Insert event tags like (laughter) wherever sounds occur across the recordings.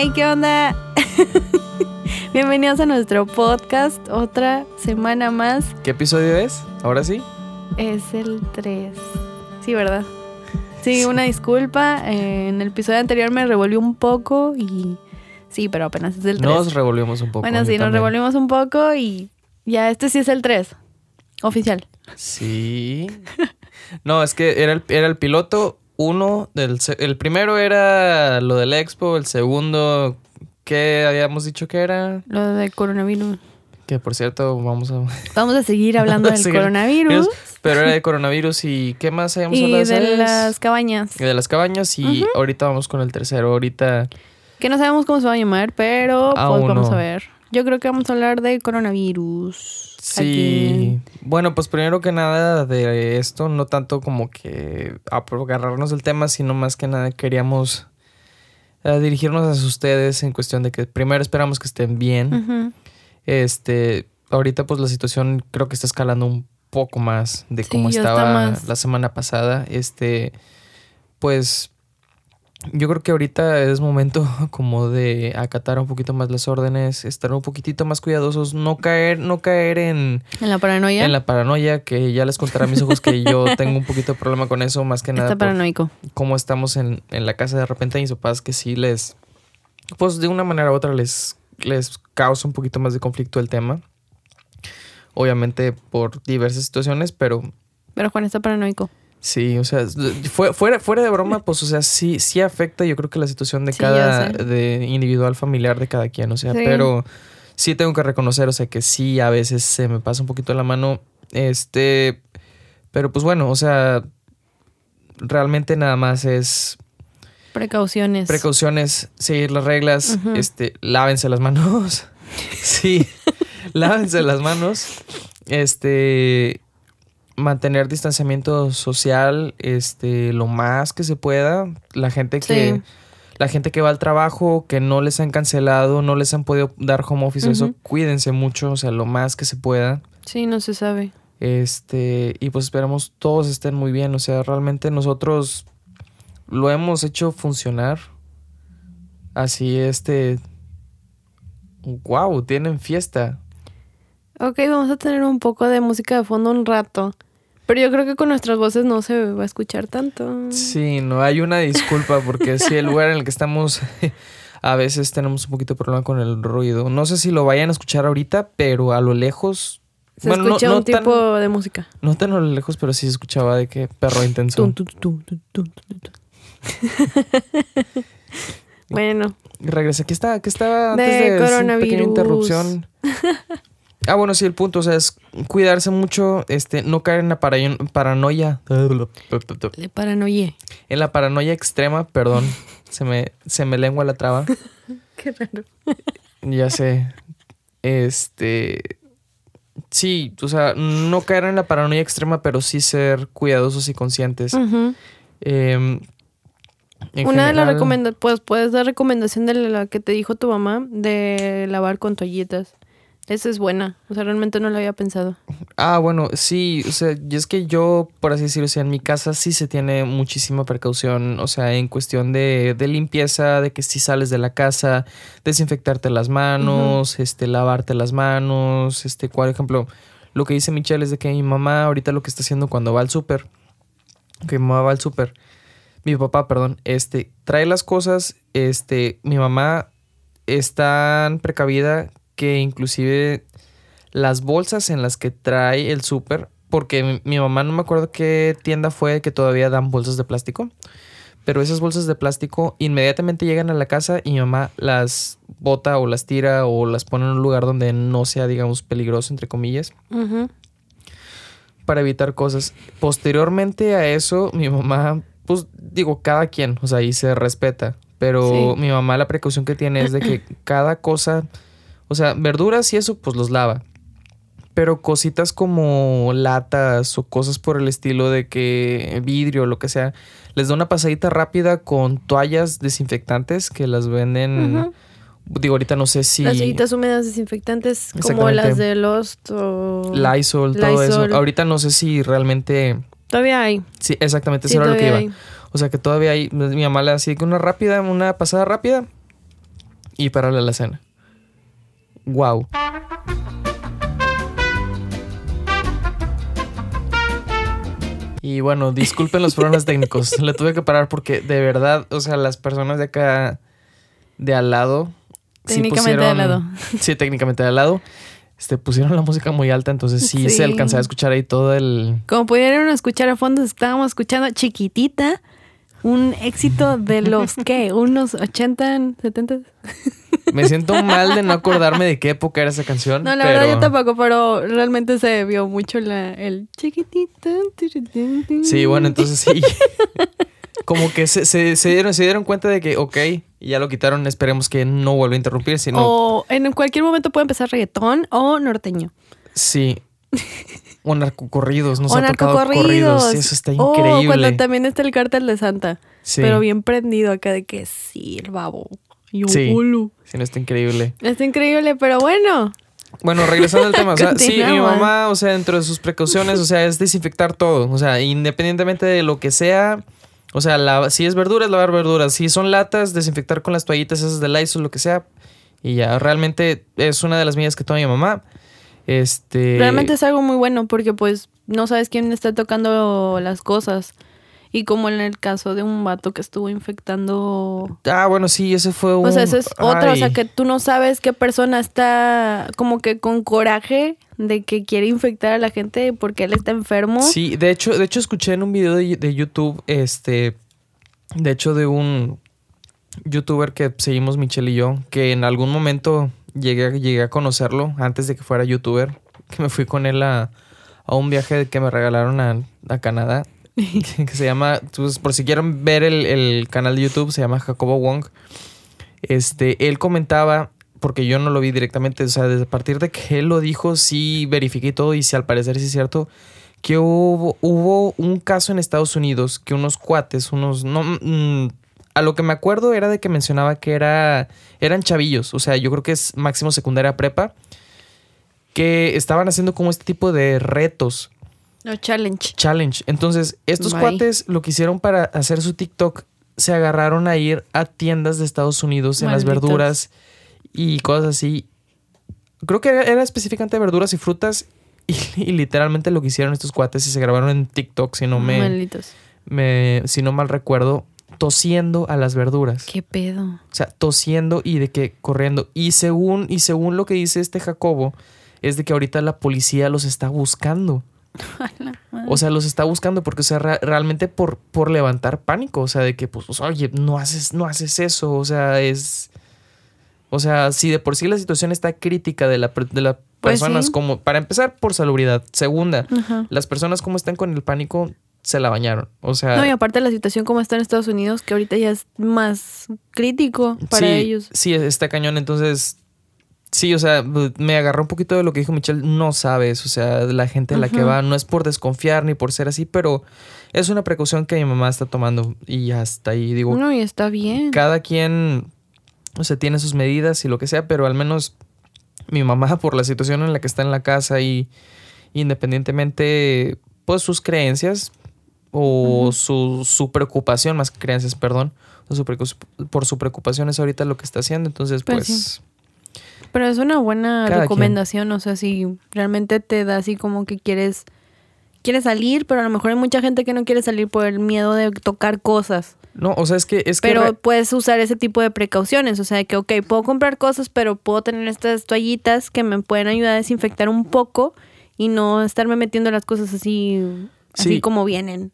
Hey, ¿qué onda? (laughs) Bienvenidos a nuestro podcast, otra semana más. ¿Qué episodio es? ¿Ahora sí? Es el 3. Sí, ¿verdad? Sí, una disculpa. eh, en el episodio anterior me revolvió un poco y... Sí, pero apenas es el 3. Nos revolvimos un poco. bueno, sí, nos revolvimos un poco y ya este sí es el 3. Oficial. Sí. (laughs) No, es que era el, era el piloto uno del... El primero era lo del expo, el segundo... ¿Qué habíamos dicho que era? Lo de coronavirus. Que por cierto, vamos a... (laughs) Vamos a seguir hablando del Seguir- coronavirus Pero era de coronavirus y ¿qué más habíamos y hablado? de las cabañas. Y de las cabañas y ahorita vamos con el tercero. Ahorita... Que no sabemos cómo se va a llamar, pero pues Aún vamos a ver. Yo creo que vamos a hablar de coronavirus. Sí. Bueno, pues primero que nada de esto, no tanto como que agarrarnos del tema, sino más que nada queríamos eh, dirigirnos hacia ustedes en cuestión de que primero esperamos que estén bien. Este, ahorita pues la situación creo que está escalando un poco más de cómo estaba la semana pasada. Este, pues yo creo que ahorita es momento (laughs) como de acatar un poquito más las órdenes, estar un poquitito más cuidadosos, no caer, no caer en, En la paranoia. en la paranoia, que ya les contaré a mis ojos que yo (laughs) tengo un poquito de problema con eso, más que nada Está paranoico. cómo estamos en, en la casa de repente a mis papás que sí les, pues de una manera u otra les, les causa un poquito más de conflicto el tema. Obviamente por diversas situaciones, pero Pero Juan está paranoico. Sí, o sea, fue- fuera, fuera de broma, pues, o sea, sí, sí afecta yo creo que la situación de Sí, cada, de individual familiar de cada quien, o sea, Sí. pero sí tengo que reconocer, o sea, que sí a veces se me pasa un poquito la mano, este, pero pues bueno, o sea, realmente nada más es Precauciones. precauciones, seguir las reglas, este, lávense las manos. (laughs) sí, lávense las manos. Este, mantener distanciamiento social, este, lo más que se pueda. La gente que, Sí. la gente que va al trabajo, que no les han cancelado, no les han podido dar home office, eso, cuídense mucho, o sea, lo más que se pueda. Sí, no se sabe. Este, y pues esperamos todos estén muy bien. O sea, realmente nosotros lo hemos hecho funcionar. Así, este. Wow, tienen fiesta. Ok, vamos a tener un poco de música de fondo un rato. Pero yo creo que con nuestras voces no se va a escuchar tanto. Sí, no hay una disculpa porque sí, el lugar en el que estamos. (laughs) A veces tenemos un poquito de problema con el ruido. No sé si lo vayan a escuchar ahorita, pero a lo lejos. Se bueno, escucha no un tan- tipo de música. No tan a lo lejos, pero sí se escuchaba de que perro intenso. (laughs) Bueno, Regresa. ¿Qué está? ¿Qué estaba antes De de, esa coronavirus. pequeña interrupción? (laughs) Ah, bueno, sí, el punto, o sea, es cuidarse mucho, este, no caer en la para- paranoia. de paranoia. En la paranoia extrema, perdón, (laughs) se me, se me lengua la traba. (laughs) Qué raro. Ya sé. Este. Sí, o sea, no caer en la paranoia extrema, pero sí ser cuidadosos y conscientes. En Una de las recomendaciones, pues puedes dar recomendación de la que te dijo tu mamá de lavar con toallitas. Esa es buena. O sea, realmente no lo había pensado. Ah, bueno, sí, o sea, y es que yo, por así decirlo, o sea, en mi casa sí se tiene muchísima precaución, o sea, en cuestión de, de limpieza, de que si sales de la casa, desinfectarte las manos, este, lavarte las manos, este, por ejemplo, lo que dice Michelle es de que mi mamá ahorita lo que está haciendo cuando va al súper, que mi mamá va al súper, mi papá, perdón, este, trae las cosas, este, mi mamá es tan precavida que inclusive las bolsas en las que trae el súper, porque mi, mamá no me acuerdo qué tienda fue que todavía dan bolsas de plástico, pero esas bolsas de plástico inmediatamente llegan a la casa y mi mamá las bota o las tira o las pone en un lugar donde no sea, digamos, peligroso, entre comillas, para evitar cosas. Posteriormente a eso, mi mamá, pues digo, cada quien, o sea, ahí se respeta, pero Sí. mi mamá la precaución que tiene es de que cada cosa, o sea, verduras y eso, pues los lava. Pero cositas como latas o cosas por el estilo de que vidrio o lo que sea, les da una pasadita rápida con toallas desinfectantes que las venden. Digo, ahorita no sé si. Las toallitas húmedas desinfectantes como las de Lost o... Lysol, todo Lysol. eso. Ahorita no sé si realmente. Todavía hay. Sí, exactamente, Sí, eso era lo que iba. hay. O sea que todavía hay. Mi mamá le hacía que una rápida, una pasada rápida. y pararle a la cena. Wow. Y bueno, disculpen los problemas técnicos. Le tuve que parar porque de verdad, o sea, las personas de acá de al lado. Técnicamente de al lado. Sí, técnicamente de al lado. Este, pusieron la música muy alta, entonces sí, se alcanzaba a escuchar ahí todo el. Como pudieron escuchar a fondo, estábamos escuchando chiquitita. Un éxito de los (laughs) que, unos 80, 70. Me siento (laughs) mal de no acordarme de qué época era esa canción. No, la verdad yo tampoco, pero realmente se vio mucho la, el chiquitita. Sí, bueno, entonces sí. (laughs) Como que se, se, dieron, se dieron cuenta de que, ok, ya lo quitaron, esperemos que no vuelva a interrumpir, sino... O en cualquier momento puede empezar reggaetón o norteño. Sí. O narcocorridos, nos o ha tocado corridos. Eso está increíble. Cuando también está el cártel de Santa. Sí. Pero bien prendido acá de que sí, el babo. Y un sí. Sí, no está increíble. Está increíble, pero bueno. Bueno, regresando al tema, o sea, (laughs) sí, mi mamá, o sea, dentro de sus precauciones, o sea, es desinfectar todo, o sea, independientemente de lo que sea, o sea, la, si es verduras, lavar verduras, si son latas, desinfectar con las toallitas esas de Lysol, lo que sea, y ya, realmente es una de las medidas que toma mi mamá. Este... Realmente es algo muy bueno porque pues no sabes quién está tocando las cosas. Y como en el caso de un vato que estuvo infectando. Ah, bueno, sí, ese fue un. O sea, ese es otro. O sea, que tú no sabes qué persona está como que con coraje de que quiere infectar a la gente porque él está enfermo. Sí, de hecho, de hecho escuché en un video de, YouTube, este. De hecho, de un youtuber que seguimos, Michelle y yo, que en algún momento llegué, llegué a conocerlo antes de que fuera youtuber. Que me fui con él a, a un viaje que me regalaron a, a Canadá. (laughs) que se llama, pues, por si quieren ver el, canal de YouTube, se llama Jacobo Wong. Este, él comentaba, porque yo no lo vi directamente, o sea, desde a partir de que él lo dijo, sí verifiqué todo y si al parecer sí es cierto, que hubo, hubo un caso en Estados Unidos que unos cuates, unos, no, mm, a lo que me acuerdo era de que mencionaba que era, eran chavillos, o sea, yo creo que es máximo secundaria prepa, que estaban haciendo como este tipo de retos no, challenge. Challenge. Entonces, estos cuates lo que hicieron para hacer su TikTok, se agarraron a ir a tiendas de Estados Unidos en las verduras y cosas así. Creo que era, específicamente verduras y frutas. (laughs) Y, literalmente lo que hicieron estos cuates y se grabaron en TikTok, si no me, me. Si no mal recuerdo, tosiendo a las verduras. ¿Qué pedo? O sea, tosiendo y de que corriendo. Y según, y según lo que dice este Jacobo, es de que ahorita la policía los está buscando. (laughs) O sea, los está buscando porque, o sea, realmente por, por levantar pánico. O sea, de que, pues, oye, no haces, no haces eso. O sea, es. O sea, si de por sí la situación está crítica de, la, de las pues personas, como, para empezar, por salubridad. Segunda, las personas como están con el pánico, se la bañaron. O sea. No, y aparte la situación como está en Estados Unidos, que ahorita ya es más crítico para ellos. Sí, está cañón. Entonces, Sí, o sea, me agarró un poquito de lo que dijo Michelle. No sabes, o sea, la gente a la que va no es por desconfiar ni por ser así, pero es una precaución que mi mamá está tomando y hasta ahí digo. No, y está bien. Cada quien, o sea, tiene sus medidas y lo que sea, pero al menos mi mamá, (laughs) por la situación en la que está en la casa y independientemente, pues sus creencias o su, su, preocupación, más que creencias, perdón, por su preocupación es ahorita lo que está haciendo. Entonces, pues, pues pero es una buena recomendación, o sea, si realmente te da así como que quieres quieres salir, pero a lo mejor hay mucha gente que no quiere salir por el miedo de tocar cosas. No, o sea, es que es que Pero puedes usar ese tipo de precauciones, o sea, que ok, puedo comprar cosas, pero puedo tener estas toallitas que me pueden ayudar a desinfectar un poco y no estarme metiendo las cosas así así como vienen.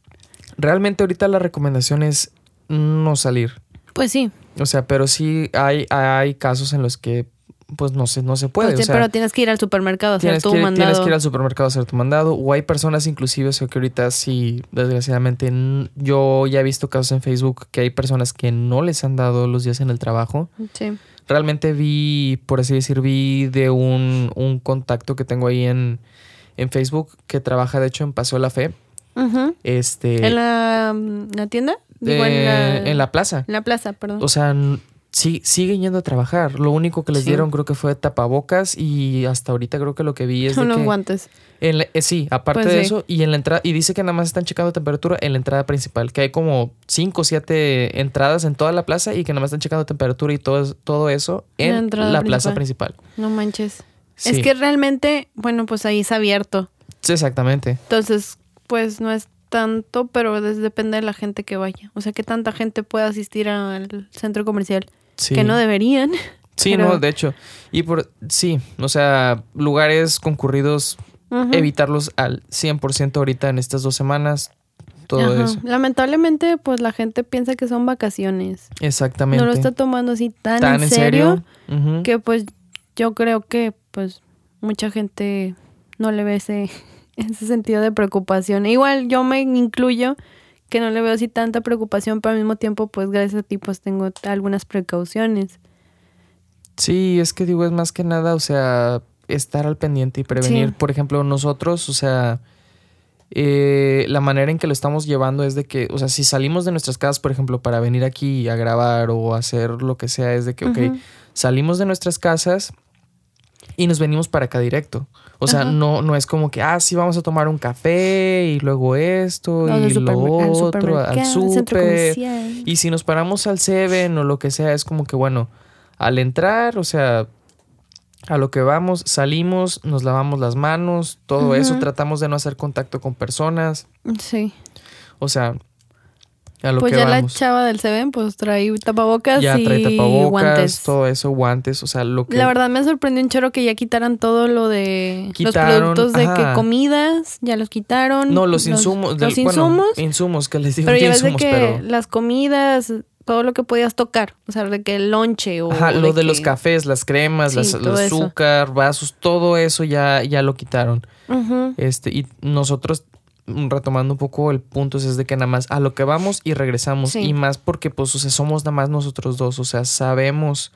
Realmente ahorita la recomendación es no salir. Pues sí. O sea, pero sí hay, hay casos en los que pues no se, no se puede. Pues pero tienes que ir al supermercado a hacer tu mandado. Tienes que ir al supermercado a hacer tu mandado. O hay personas inclusive, o que ahorita sí, desgraciadamente, yo ya he visto casos en Facebook que hay personas que no les han dado los días en el trabajo. Sí. Realmente vi, por así decir, vi de un, un contacto que tengo ahí en, en Facebook que trabaja de hecho en Paseo La Fe. Este, ¿En la, la tienda? en, la, en la plaza. En la plaza, perdón. O sea, sí, siguen yendo a trabajar. Lo único que les dieron creo que fue tapabocas y hasta ahorita creo que lo que vi es (laughs) Unos guantes. en la- eh, sí, aparte Pues de sí. eso y en la entrada y dice que nada más están checando temperatura en la entrada principal, que hay como cinco o siete entradas en toda la plaza y que nada más están checando temperatura y todo todo eso en la plaza principal. No manches. Sí, Es que realmente, bueno, pues ahí es abierto. sí, exactamente. Entonces, pues no es tanto, pero depende de la gente que vaya. O sea, que tanta gente puede asistir al centro comercial. Sí. Que no deberían. (laughs) Sí, pero- no, de hecho. Y por sí, o sea, lugares concurridos evitarlos al 100% ahorita en estas dos semanas. Todo Ajá. eso. Lamentablemente, pues la gente piensa que son vacaciones. Exactamente. No lo está tomando así tan, ¿Tan en serio, Ujú. que pues yo creo que pues mucha gente no le ve ese, ese sentido de preocupación. Igual yo me incluyo que no le veo así tanta preocupación, pero al mismo tiempo pues gracias a ti pues tengo algunas precauciones. Sí, es que digo, es más que nada, o sea, estar al pendiente y prevenir. Sí. Por ejemplo, nosotros, o sea, eh, la manera en que lo estamos llevando es de que, o sea, si salimos de nuestras casas, por ejemplo, para venir aquí a grabar o hacer lo que sea, es de que, ok, Ujú. salimos de nuestras casas y nos venimos para acá directo. O sea, Ajá. no, no es como que, ah, sí, vamos a tomar un café y luego esto y lo otro, al súper. Y si nos paramos al Seven o lo que sea, es como que, bueno, al entrar, o sea, a lo que vamos, salimos, nos lavamos las manos, todo eso, tratamos de no hacer contacto con personas, Sí. o sea, a lo Pues que ya la vamos. chava del Seven pues trae tapabocas ya y trae tapabocas, guantes. todo eso, guantes, o sea, lo que... La verdad me sorprendió un choro que ya quitaran todo lo de Quitaron, los productos de que ajá. comidas, ya los quitaron. no, los insumos, del- Los bueno, insumos, insumos, que les digo pero que ya ves de insumos, que pero... las comidas, todo lo que podías tocar, o sea, de que el lonche o Ajá, lo de, los que- cafés, las cremas, Sí, las- el eso. azúcar, vasos, todo eso ya, ya lo quitaron. Ujú. Este, y nosotros, retomando un poco el punto, es de que nada más a lo que vamos y regresamos. Sí. Y más porque, pues, o sea, somos nada más nosotros dos. O sea, sabemos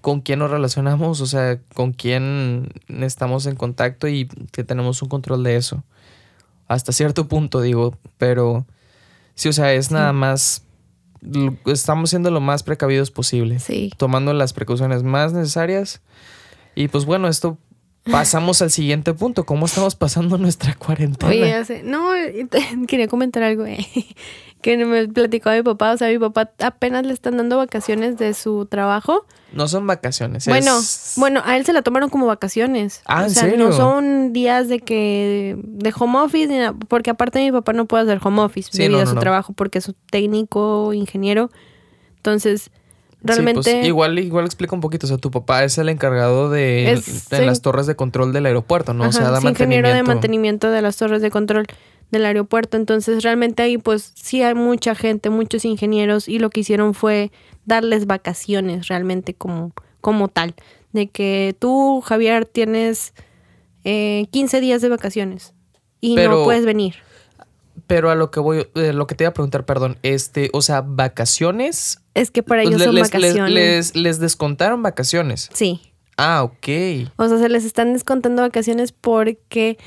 con quién nos relacionamos, o sea, con quién estamos en contacto y que tenemos un control de eso. Hasta cierto punto, digo, pero sí, o sea, es nada más. Estamos siendo lo más precavidos posible Sí. tomando las precauciones más necesarias. Y pues bueno, esto pasamos al siguiente punto. ¿Cómo estamos pasando nuestra cuarentena? Oye, sé. No, (laughs) quería comentar algo eh, (laughs) que me platicó mi papá. O sea, mi papá apenas le están dando vacaciones de su trabajo. no son vacaciones. Bueno, es- bueno, a él se la tomaron como vacaciones. Ah, o ¿en sea, serio? no son días de que de home office, porque aparte mi papá no puede hacer home office Sí, debido no, a su no. trabajo porque es un técnico, ingeniero. Entonces, Sí, realmente pues, igual, igual explica un poquito. O sea, tu papá es el encargado de Es- sí. las torres de control del aeropuerto, ¿no? o sea, da es ingeniero de mantenimiento. mantenimiento de las torres de control del aeropuerto. Entonces, realmente ahí pues sí hay mucha gente, muchos ingenieros y lo que hicieron fue darles vacaciones realmente como, como tal. De que tú, Javier, tienes eh, 15 días de vacaciones y Pero- no puedes venir. Pero a lo que voy, eh, lo que te iba a preguntar, perdón, este, o sea, vacaciones. Es que para pues, ellos son les- vacaciones. les- les descontaron vacaciones. Sí. Ah, ok. O sea, se les están descontando vacaciones porque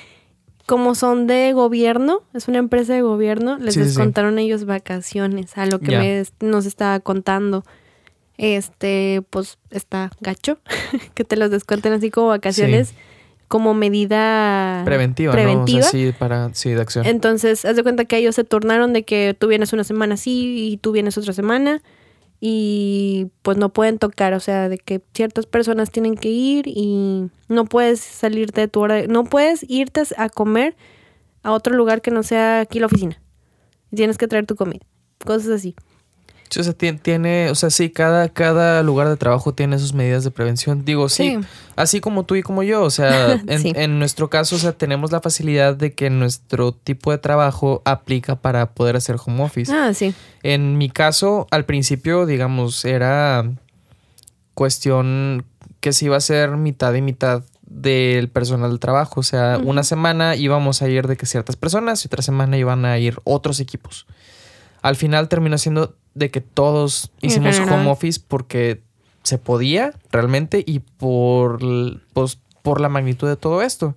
como son de gobierno, es una empresa de gobierno, les Sí, sí, sí. descontaron ellos vacaciones, a lo que me nos estaba contando. Este, pues está gacho (laughs) que te los descuenten así como vacaciones como medida Preventiva, preventiva. ¿no? O sea, sí, para, sí, de acción. Entonces, haz de cuenta que ellos se turnaron de que tú vienes una semana así y tú vienes otra semana y pues no pueden tocar, o sea, de que ciertas personas tienen que ir y no puedes salirte de tu hora, de- no puedes irte a comer a otro lugar que no sea aquí la oficina. Tienes que traer tu comida, cosas así. Sí, o sea, tien- tiene, o sea, sí, cada, cada lugar de trabajo tiene sus medidas de prevención. Digo, sí, Sí. así como tú y como yo. O sea, (laughs) en, Sí. en nuestro caso, o sea, tenemos la facilidad de que nuestro tipo de trabajo aplica para poder hacer home office. Ah, sí. En mi caso, al principio, digamos, era cuestión que se iba a ser mitad y mitad del personal del trabajo. O sea, una semana íbamos a ir de que ciertas personas y otra semana iban a ir otros equipos. Al final terminó siendo de que todos hicimos home office porque se podía realmente y por, pues, por la magnitud de todo esto.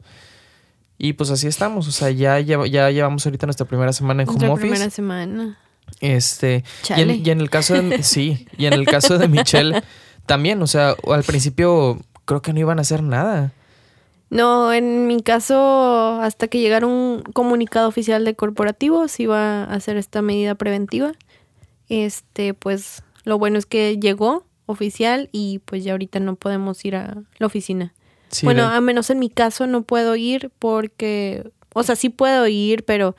Y pues así estamos. O sea, ya, lleva- ya llevamos ahorita nuestra primera semana en home Nuestra office. primera semana. Este, y en, y en, el caso de, (laughs) sí, y en el caso de Michelle también, o sea, al principio creo que no iban a hacer nada. No, en mi caso, hasta que llegara un comunicado oficial de corporativo, se iba a hacer esta medida preventiva. Este, pues lo bueno es que llegó oficial y pues ya ahorita no podemos ir a la oficina. bueno, a menos en mi caso no puedo ir porque, o sea, sí puedo ir, pero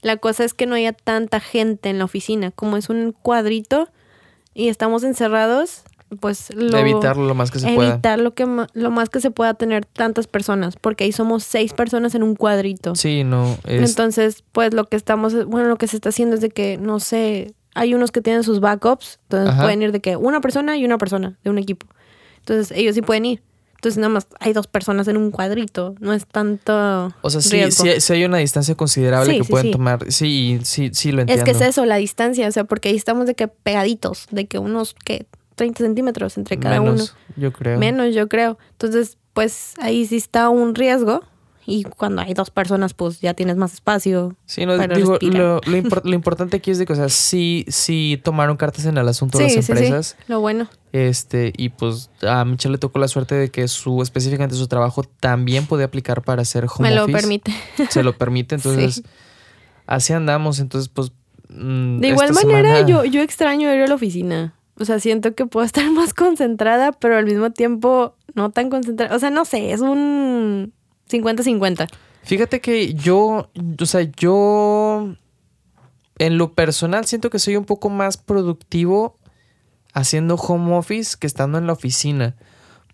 la cosa es que no haya tanta gente en la oficina. Como es un cuadrito y estamos encerrados, pues lo, evitarlo lo más que se pueda. Evitar lo, que, lo más que se pueda tener tantas personas, porque ahí somos seis personas en un cuadrito. Sí, no. Entonces, pues lo que estamos, bueno, lo que se está haciendo es de que, no sé, hay unos que tienen sus backups, entonces pueden ir de que una persona y una persona de un equipo. Entonces, ellos sí pueden ir. Entonces nada más hay dos personas en un cuadrito, no es tanto. O sea, sí, sí, hay una distancia considerable que pueden tomar. Sí, sí, sí lo entiendo. Es que es eso, la distancia, o sea, porque ahí estamos de que pegaditos, de que unos que 30 centímetros entre cada Menos, Yo creo. Menos, yo creo. Entonces, pues ahí sí está un riesgo. Y cuando hay dos personas, pues ya tienes más espacio. Sí, no, digo, lo, lo, importante aquí es de que, o sea, sí, sí tomaron cartas en el asunto de las empresas. Lo bueno. Este, y pues a Michelle le tocó la suerte de que su, específicamente su trabajo también podía aplicar para hacer home Me lo permite. Se lo permite, entonces (laughs) así andamos. Entonces, pues. Mm, de igual manera, yo, yo extraño ir a la oficina. O sea, siento que puedo estar (laughs) más concentrada, pero al mismo tiempo no tan concentrada. O sea, no sé, es un 50-50. Fíjate que yo, o sea, yo en lo personal siento que soy un poco más productivo haciendo home office que estando en la oficina.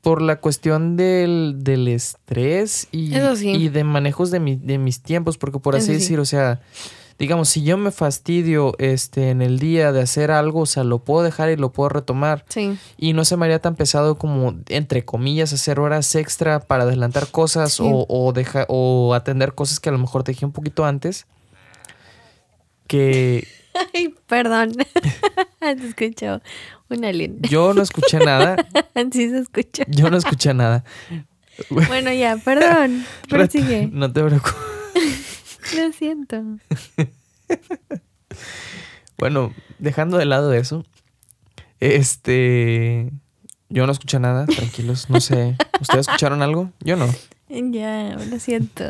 Por la cuestión del, del estrés y, y de manejos de, mi, de mis tiempos, porque por así decir, o sea, digamos, si yo me fastidio este, en el día de hacer algo, o sea, lo puedo dejar y lo puedo retomar. Sí. Y no se me haría tan pesado como, entre comillas, hacer horas extra para adelantar cosas o, o, o atender cosas que a lo mejor te dejé un poquito antes. Que... (laughs) Ay, perdón. (laughs) se escuchó un alien. (laughs) Yo no escuché nada. sí se escuchó. Yo no escuché nada. Bueno, ya, perdón. sigue. No te preocupes. Lo siento. bueno, dejando de lado eso, este. Yo no escuché nada, tranquilos, no sé. ¿Ustedes escucharon algo? Yo no. Ya, lo siento.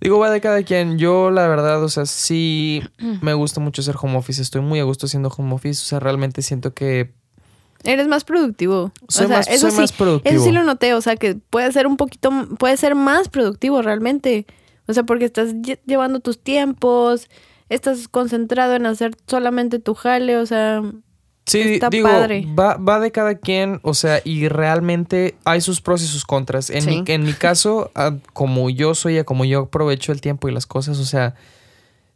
Digo, va de cada quien. Yo, la verdad, o sea, sí (clears throat) me gusta mucho hacer home office. Estoy muy a gusto haciendo home office. O sea, realmente siento que. Eres más productivo. Soy, o sea, más, eso sí, más productivo. Eso sí lo noté. O sea, que puede ser un poquito. Puede ser más productivo realmente. O sea, porque estás llevando tus tiempos, estás concentrado en hacer solamente tu jale, o sea, Sí, Está digo, padre. Va, va de cada quien, o sea, y realmente hay sus pros y sus contras. En, mi, en mi caso, como yo soy, como yo aprovecho el tiempo y las cosas, o sea,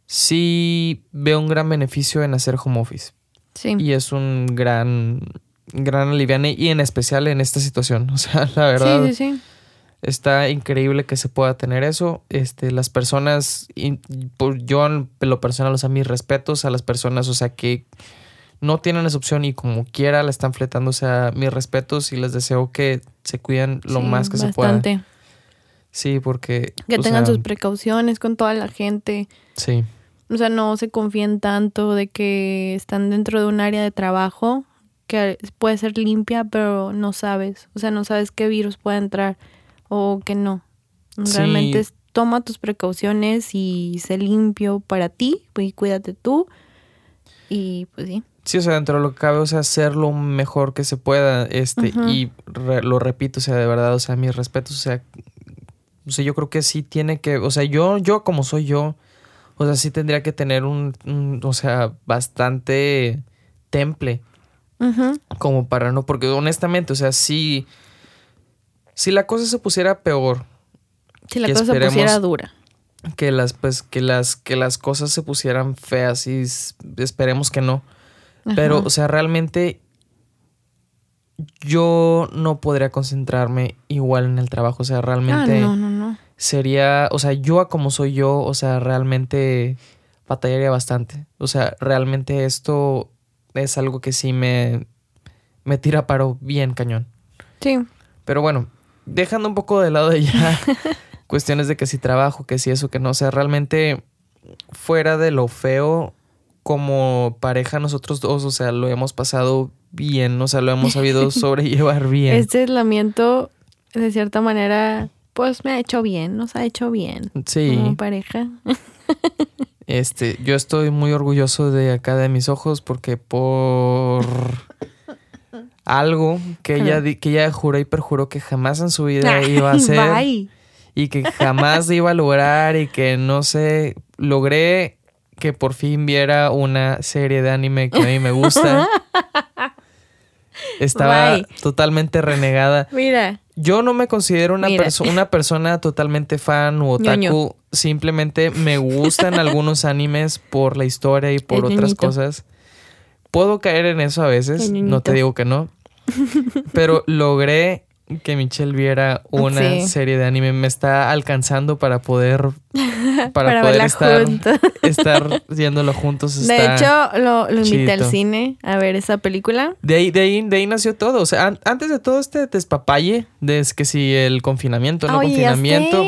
sí veo un gran beneficio en hacer home office. Sí. Y es un gran, gran aliviane, y en especial en esta situación. (laughs) O sea, la verdad. Sí, sí, sí. Está increíble que se pueda tener eso. Este, las personas, por yo en lo personal, o sea, mis respetos a las personas, o sea, que no tienen esa opción y como quiera la están fletando, o sea, mis respetos y les deseo que se cuiden lo más que se pueda. Sí, porque... Que tengan sus precauciones con toda la gente. Sí. O sea, no se confíen tanto de que están dentro de un área de trabajo que puede ser limpia, pero no sabes. O sea, no sabes qué virus puede entrar o que no. Realmente toma tus precauciones y sé limpio para ti y cuídate tú. Y pues sí. Sí, o sea, dentro de lo que cabe, o sea, hacer lo mejor que se pueda. Este, y lo repito, o sea, de verdad, o sea, mis respetos, o sea, o sea, yo creo que sí tiene que, o sea, yo, yo como soy yo, o sea, sí tendría que tener un, o sea, bastante temple. Como para no, porque honestamente, o sea, sí si la cosa se pusiera peor. Si la cosa se pusiera dura. Que las, pues, que las, que las cosas se pusieran feas y esperemos que no. Pero, o sea, realmente yo no podría concentrarme igual en el trabajo. O sea, realmente. Ah, no, no, no. Sería. O sea, yo a como soy yo, o sea, realmente batallaría bastante. O sea, realmente esto es algo que sí me, me tira paro bien cañón. Sí. Pero bueno, dejando un poco de lado ya (laughs) cuestiones de que si trabajo, que si eso, que no, o sea, realmente fuera de lo feo, como pareja nosotros dos, o sea, lo hemos pasado bien, o sea, lo hemos sabido (laughs) sobrellevar bien. Este aislamiento, de cierta manera, pues me ha hecho bien, nos ha hecho bien. Sí. Como pareja. Este, yo estoy muy orgulloso de acá de mis ojos porque por algo que ella, que ella juró y perjuró que jamás en su vida iba a (laughs) hacer Bye. y que jamás iba a lograr y que no sé, logré que por fin viera una serie de anime que a mí me gusta. (laughs) Estaba Bye. totalmente renegada. Mira, Yo no me considero una, perso- una persona totalmente fan o otaku. Ñoño. Simplemente me gustan algunos animes por la historia y por El otras ñoñito. cosas. Puedo caer en eso a veces, no te digo que no. (laughs) Pero logré que Michelle viera una Sí. serie de anime. Me está alcanzando para poder (laughs) para, para, poder estar, (laughs) estar yéndolo juntos. De hecho, lo, lo invité al cine a ver esa película. de ahí, de ahí, de ahí nació todo. O sea, an- antes de todo este despapalle, de que si el confinamiento, no confinamiento.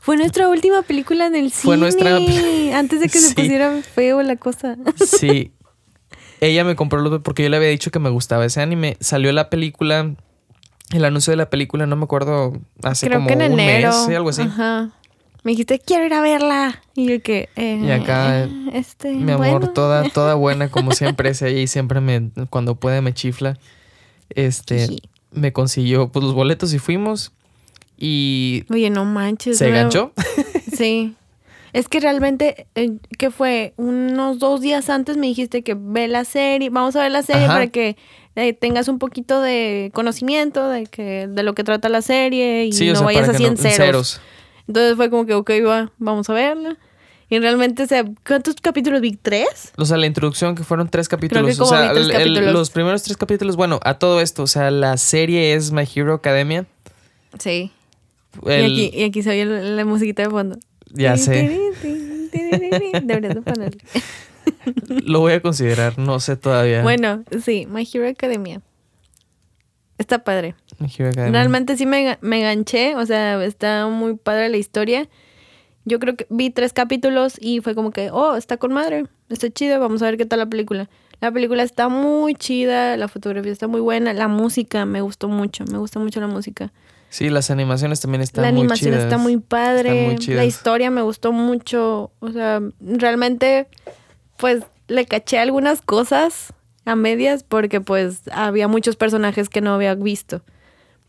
Fue nuestra última película en el Fue cine. nuestra- Antes de que Sí. se pusiera feo la cosa. Sí. Ella me compró los porque yo le había dicho que me gustaba ese anime. Salió la película, el anuncio de la película, no me acuerdo, hace Creo como que en un enero. mes, sí, algo así. Ajá. Me dijiste, quiero ir a verla. Y yo que, eh, Y acá, eh, este, Mi amor, bueno. toda, (laughs) toda buena, como siempre es ella y siempre me, cuando puede me chifla. Este, me consiguió pues los boletos y fuimos. Y Oye, no manches. se no- ganchó. Sí. (laughs) Es que realmente, eh, ¿qué fue? Unos dos días antes me dijiste que ve la serie, vamos a ver la serie Ajá. para que eh, tengas un poquito de conocimiento de que de lo que trata la serie y Sí, o no sea, vayas que así no- en ceros. Entonces fue como que, ok, va, vamos a verla. Y realmente, o sea, ¿cuántos capítulos vi? ¿Tres? O sea, la introducción que fueron tres capítulos. como o sea, vi tres el- los primeros tres capítulos, bueno, a todo esto, o sea, la serie es My Hero Academia. Sí. El- Y, aquí, y aquí se oye la musiquita de fondo. Ya sé. Deberías de ponerle. Lo voy a considerar, no sé todavía. Bueno, sí, My Hero Academia. Está padre. My Hero Academia. Realmente sí me, me ganché, o sea, está muy padre la historia. Yo creo que vi tres capítulos y fue como que, oh, está con madre, está chida, vamos a ver qué tal la película. La película está muy chida, la fotografía está muy buena, la música me gustó mucho, me gusta mucho la música. Sí, las animaciones también están la muy animación chidas. está muy padre, muy la historia me gustó mucho, o sea, realmente, pues le caché algunas cosas a medias porque pues había muchos personajes que no había visto.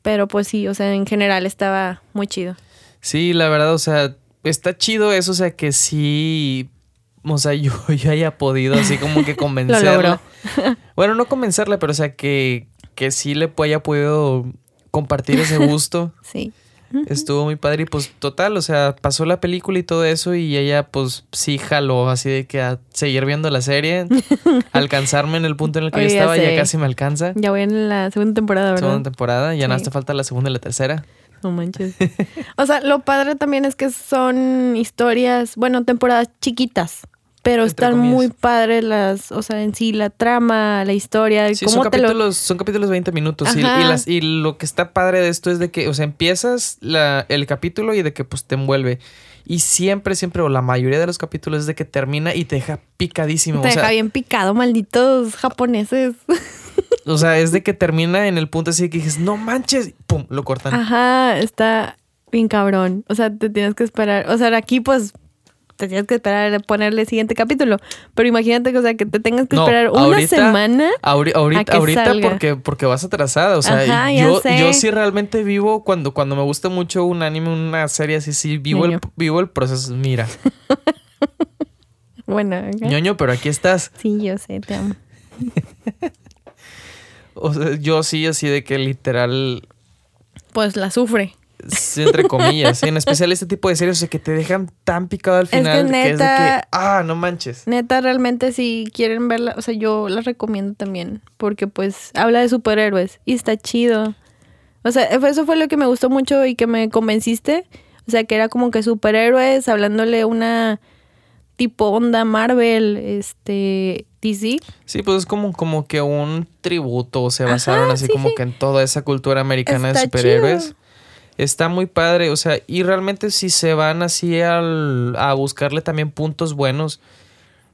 Pero pues sí, o sea, en general estaba muy chido. Sí, la verdad, o sea, está chido eso, o sea, que sí, o sea, (laughs) yo, yo haya podido así como que (laughs) convencerla. logró. bueno, no convencerla, pero o sea, que, que sí le haya podido compartir ese gusto. (laughs) Sí. Estuvo muy padre y pues total, o sea, pasó la película y todo eso y ella pues sí jaló así de que a seguir viendo la serie, (laughs) alcanzarme en el punto en el que yo estaba, ya casi me alcanza. Ya voy en la segunda temporada, ¿verdad? Segunda temporada, ya Sí. te falta la segunda y la tercera. No manches. (laughs) o sea, lo padre también es que son historias, bueno, temporadas chiquitas. Pero están comillas. muy padres las, o sea, en sí, la trama, la historia, Sí, cómo son te lo... capítulos, son capítulos de 20 minutos. Y, y las, y lo que está padre de esto es de que, o sea, empiezas la, el capítulo y de que pues te envuelve. Y siempre, siempre, o la mayoría de los capítulos es de que termina y te deja picadísimo. Te o sea, deja bien picado, malditos japoneses. (laughs) O sea, es de que termina en el punto así que dices, no manches, pum, lo cortan. Ajá, está bien cabrón. O sea, te tienes que esperar. O sea, aquí pues te tienes que esperar a ponerle el siguiente capítulo. Pero imagínate que, o sea, que te tengas que No, esperar una ahorita- semana. Ahori- a ahorita, que ahorita salga. porque, porque vas atrasada. O sea, Ajá, yo, yo sí realmente vivo cuando, cuando me gusta mucho un anime, una serie así, sí, vivo, el, vivo el proceso. Mira, (laughs) Bueno, acá. ñoño, pero aquí estás. sí, yo sé, te amo. (laughs) O sea, yo sí, así de que literal, Pues la sufre. Sí, entre comillas, en especial este tipo de series, o sea, que te dejan tan picado al que final que, es de neta- que, ah, no manches. Neta, realmente si quieren verla, o sea, yo la recomiendo también, porque pues habla de superhéroes y está chido. O sea, eso fue lo que me gustó mucho y que me convenciste. O sea, que era como que superhéroes hablándole una tipo onda Marvel, este, DC. Sí, pues es como, como que un tributo, se basaron así sí, como sí. que en toda esa cultura americana Está de superhéroes. chido. Está muy padre, o sea, y realmente si se van así al, a buscarle también puntos buenos,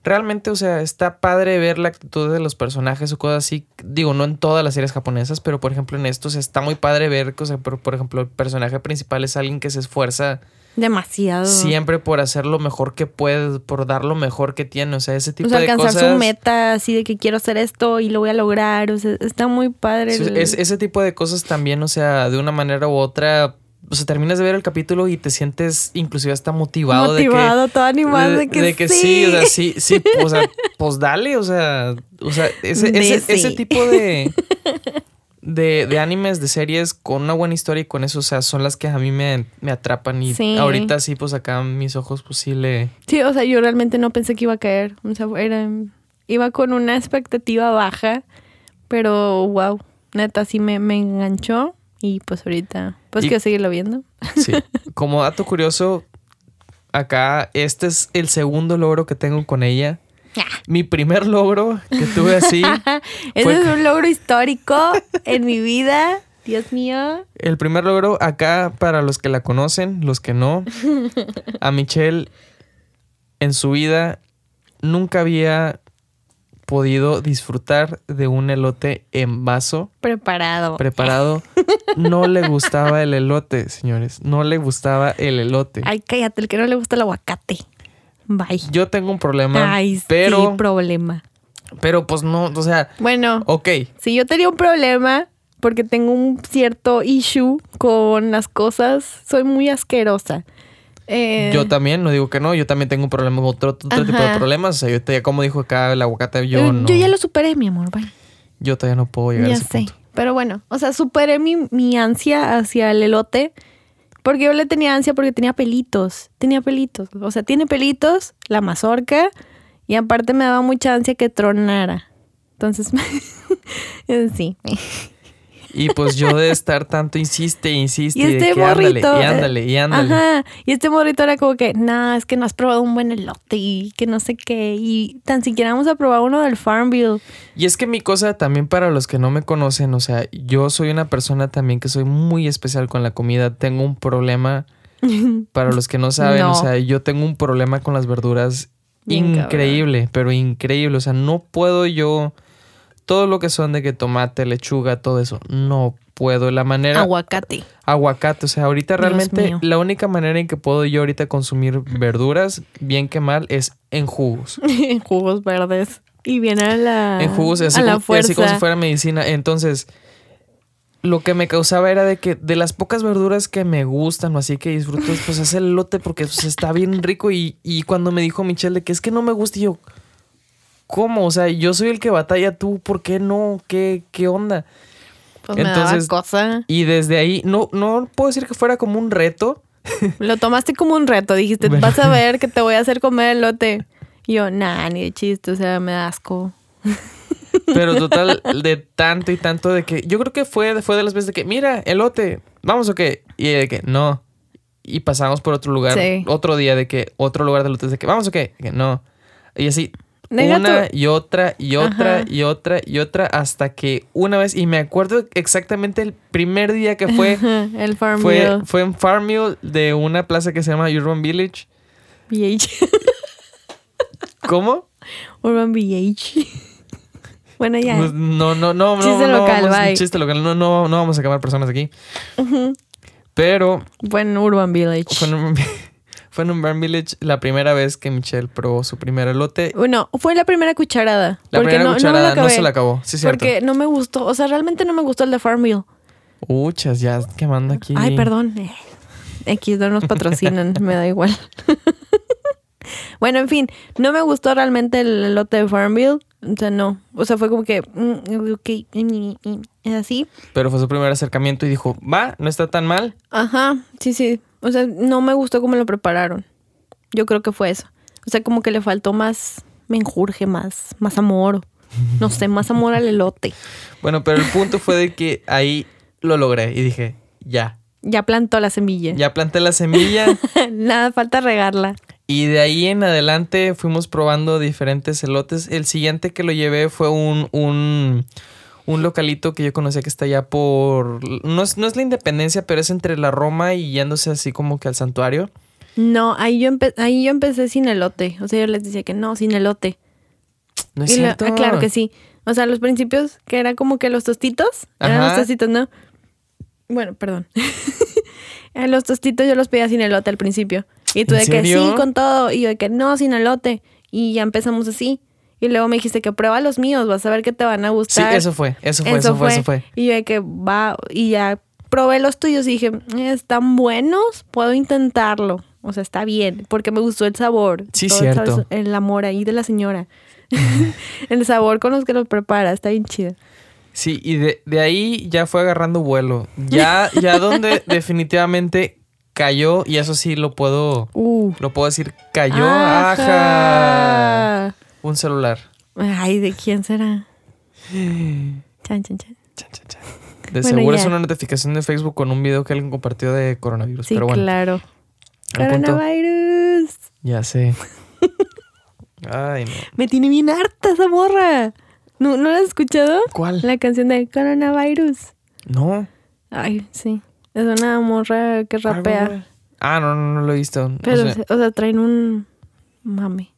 realmente, o sea, está padre ver la actitud de los personajes o cosas así. Digo, no en todas las series japonesas, pero por ejemplo en estos está muy padre ver, o sea, por, por ejemplo, el personaje principal es alguien que se esfuerza Demasiado. siempre por hacer lo mejor que puede, por dar lo mejor que tiene, o sea, ese tipo o sea, de alcanzar cosas. su meta, así de que quiero hacer esto y lo voy a lograr. O sea, está muy padre. El- es- ese tipo de cosas también, o sea, de una manera u otra, o sea, terminas de ver el capítulo y te sientes inclusive hasta motivado, motivado, de que... todo animado de, que, sí. o sea, sí, sí, o sea, (laughs) pues dale, o sea, o sea, ese, De ese, ese tipo de, de, de animes, de series con una buena historia y con eso, o sea, son las que a mí me, me atrapan y Sí. ahorita sí, pues acá mis ojos, pues sí le... Sí, o sea, yo realmente no pensé que iba a caer. O sea, era, iba con una expectativa baja, pero wow, neta, sí me, me enganchó y pues ahorita, pues Y- quiero seguirlo viendo. Sí. (laughs) Como dato curioso, acá este es el segundo logro que tengo con ella. (laughs) Mi primer logro que tuve así, (laughs) Ese es un logro histórico en mi vida. Dios mío. el primer logro acá para los que la conocen, los que no, a Michelle en su vida nunca había podido disfrutar de un elote en vaso Preparado. preparado. No le gustaba el elote, señores. No le gustaba el elote. Ay, cállate, el que no le gusta el aguacate. Bye. Yo tengo un problema, Ay, pero, sí, problema. pero pues no, o sea, Bueno, ok, si yo tenía un problema porque tengo un cierto issue con las cosas, soy muy asquerosa. Eh, yo también, no digo que no, yo también tengo un problema, otro, otro tipo de problemas. O sea, yo te- como dijo acá el aguacate, yo yo, no. yo ya lo superé, mi amor. Bye. Yo todavía no puedo llegar Ya a ese sé. punto. Pero bueno, o sea, superé mi, mi ansia hacia el elote. Porque yo le tenía ansia porque tenía pelitos. Tenía pelitos. O sea, tiene pelitos, la mazorca. Y aparte me daba mucha ansia que tronara. Entonces, (laughs) sí. Y pues yo de estar tanto insiste, insiste, Y de este que ándale, morrito. y ándale, y ándale. Ajá. Y este morrito era como que, nah, es que no has probado un buen elote y que no sé qué. Y tan siquiera vamos a probar uno del Farmville. Y es que mi cosa también para los que no me conocen, o sea, yo soy una persona también que soy muy especial con la comida. Tengo un problema, (laughs) para los que no saben, No. o sea, yo tengo un problema con las verduras Bien increíble, pero increíble. O sea, no puedo yo, todo lo que son de que tomate, lechuga, todo eso, no puedo. La manera... Aguacate. Aguacate, o sea, ahorita realmente la única manera en que puedo yo ahorita consumir verduras, bien que mal, es en jugos. (laughs) en jugos verdes. Y viene a la, en jugos, así, a la como, fuerza. así como si fuera medicina. Entonces, lo que me causaba era de que de las pocas verduras que me gustan o así que disfruto, pues es el elote porque pues, está bien rico. Y, y cuando me dijo Michelle de que es que no me gusta, y yo, ¿cómo? O sea, yo soy el que batalla, tú, ¿por qué no? ¿Qué, qué onda? Pues me Entonces- daba cosa. Y desde ahí, no, no puedo decir que fuera como un reto. (laughs) Lo tomaste como un reto. Dijiste, Bueno. vas a ver (laughs) que te voy a hacer comer elote. Y yo, nah, ni de chiste. O sea, me da asco. (laughs) Pero total, de tanto y tanto de que. Yo creo que fue, fue de las veces de que, mira, elote, ¿vamos o qué? Y de que, no. Y pasamos por otro lugar. Sí. Otro día de que, otro lugar de elotes de que, ¿vamos o qué? Que no. Y así, Una tu- y otra y otra Ajá. y otra y otra hasta que una vez, y me acuerdo exactamente el primer día que fue. (laughs) El Farmville. Fue, fue en Farmville de una plaza que se llama Urban Village. VH. (laughs) ¿Cómo? Urban VH. (laughs) bueno, ya. Pues, no, no, no, no. Chiste no local, vamos-. Chiste local. No, no, no vamos a quemar personas aquí. Pero Fue en Urban Village. Fue en, un, Urban Village la primera vez que Michelle probó su primer elote. Bueno, fue la primera cucharada. La porque primera no, cucharada no, me no, se la acabó. Sí, cierto. Porque no me gustó. O sea, realmente no me gustó el de Farmville. Uchas, ya quemando aquí. Ay, perdón. Eh, X no nos patrocinan, (laughs) me da igual. (laughs) bueno, en fin, no me gustó realmente el elote de Farmville. O sea, no. O sea, fue como que. mm, ok, mm, mm, es así. Pero fue su primer acercamiento y dijo, va, no está tan mal. Ajá, sí, sí. O sea, no me gustó cómo lo prepararon. Yo creo que fue eso. O sea, como que le faltó más menjurje, más, más amor. No sé, más amor al elote. Bueno, pero el punto fue de que ahí lo logré y dije, ya. Ya plantó la semilla. Ya planté la semilla (laughs) Nada, falta regarla. Y de ahí en adelante fuimos probando diferentes elotes. El siguiente que lo llevé fue un, un, un localito que yo conocía que está allá por... No es, no es la Independencia, pero es entre la Roma y yéndose así como que al santuario. No, ahí yo, ahí yo empecé sin elote. O sea, yo les decía que no, sin elote. No es cierto. ah, claro que sí. O sea, los principios, que era como que los tostitos. Eran los tostitos, ¿no? Bueno, perdón. (laughs) los tostitos yo los pedía sin elote al principio. Y tú de que sí, con todo. Y yo de que no, sin elote. Y ya empezamos así. Y luego me dijiste que prueba los míos, vas a ver que te van a gustar. Sí, eso fue, eso fue, eso, fue, eso fue. Y yo de que va, y ya probé los tuyos y dije, están buenos, puedo intentarlo. O sea, está bien, porque me gustó el sabor. Sí, cierto. El, amor ahí de la señora. (laughs) el sabor con los que los prepara, está bien chido. Sí, y de, de ahí ya fue agarrando vuelo. Ya, ya donde (laughs) definitivamente cayó, y eso sí lo puedo, uh. lo puedo decir, cayó, ajá. Un celular. Ay, ¿de quién será? Chan, chan, chan. Chan, chan, chan. De seguro es una notificación de Facebook con un video que alguien compartió de coronavirus. Sí, pero bueno. claro. Coronavirus. Ya sé. (laughs) Ay, no. Me tiene bien harta esa morra. ¿No, ¿No la has escuchado? ¿Cuál? La canción de Coronavirus. No. Ay, sí. Es una morra que rapea. Ah, no, no, no lo he visto. Pero, o sea, traen un mame.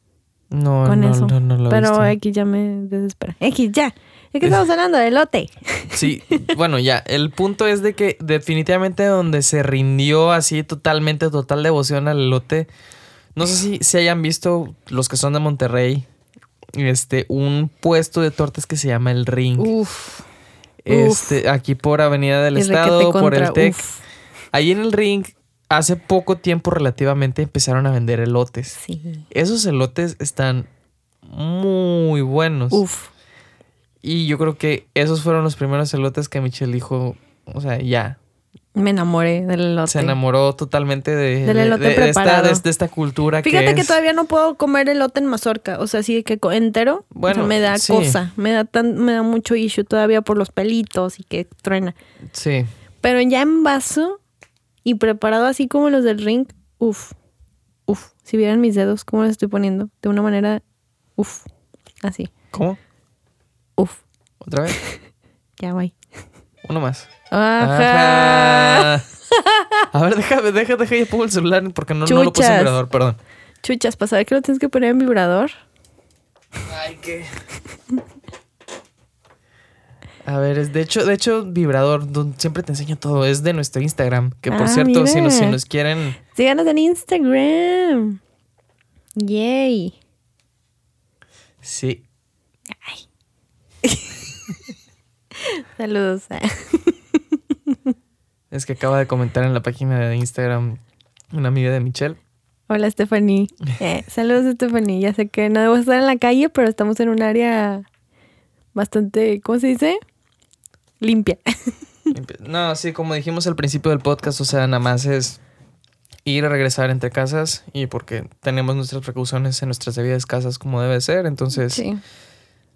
No, con no, eso. no, no, lo he Pero X ya me desespera. (laughs) X, ya. Es que estamos hablando de lote. (laughs) Sí, bueno, ya. El punto es de que definitivamente donde se rindió así totalmente, total devoción al lote. No sé si, si hayan visto los que son de Monterrey. Este, un puesto de tortas que se llama El Ring. Uf. Este, aquí por Avenida del Estado, por el TEC. Ahí en el ring, hace poco tiempo relativamente empezaron a vender elotes. Sí. Esos elotes están muy buenos. Uf. Y yo creo que esos fueron los primeros elotes que Michelle dijo, o sea, ya. Me enamoré del elote. Se enamoró totalmente de, del elote preparado. De, esta, de, esta, cultura Fíjate que, que todavía no puedo comer elote en mazorca. O sea, sí que entero. Bueno, me da cosa. Me da, tan, me da mucho issue todavía por los pelitos y que truena. Sí. Pero ya en vaso y preparado así como los del ring, uff. Uf. Si vieran mis dedos, cómo los estoy poniendo. De una manera, uff. Así. ¿Cómo? Uf. ¿Otra vez? (laughs) ya, voy. Uno más. Ajá. (laughs) A ver, déjame, déjame, déjame, ya pongo el celular porque no, no lo puse en vibrador, perdón. Chuchas, ¿para saber que lo tienes que poner en vibrador? Ay, qué. A ver, es de hecho, de hecho, vibrador, siempre te enseño todo, es de nuestro Instagram. Que por ah, cierto, si nos, si nos quieren. Síganos en Instagram. Yay. Sí. Ay. (laughs) Saludos. es que acaba de comentar en la página de Instagram una amiga de Michelle. Hola Stephanie. Eh, (laughs) saludos Stephanie. Ya sé que no debo estar en la calle, pero estamos en un área bastante, ¿cómo se dice? Limpia. No, sí, como dijimos al principio del podcast, o sea, nada más es ir a regresar entre casas y porque tenemos nuestras precauciones en nuestras debidas casas como debe ser, entonces... Sí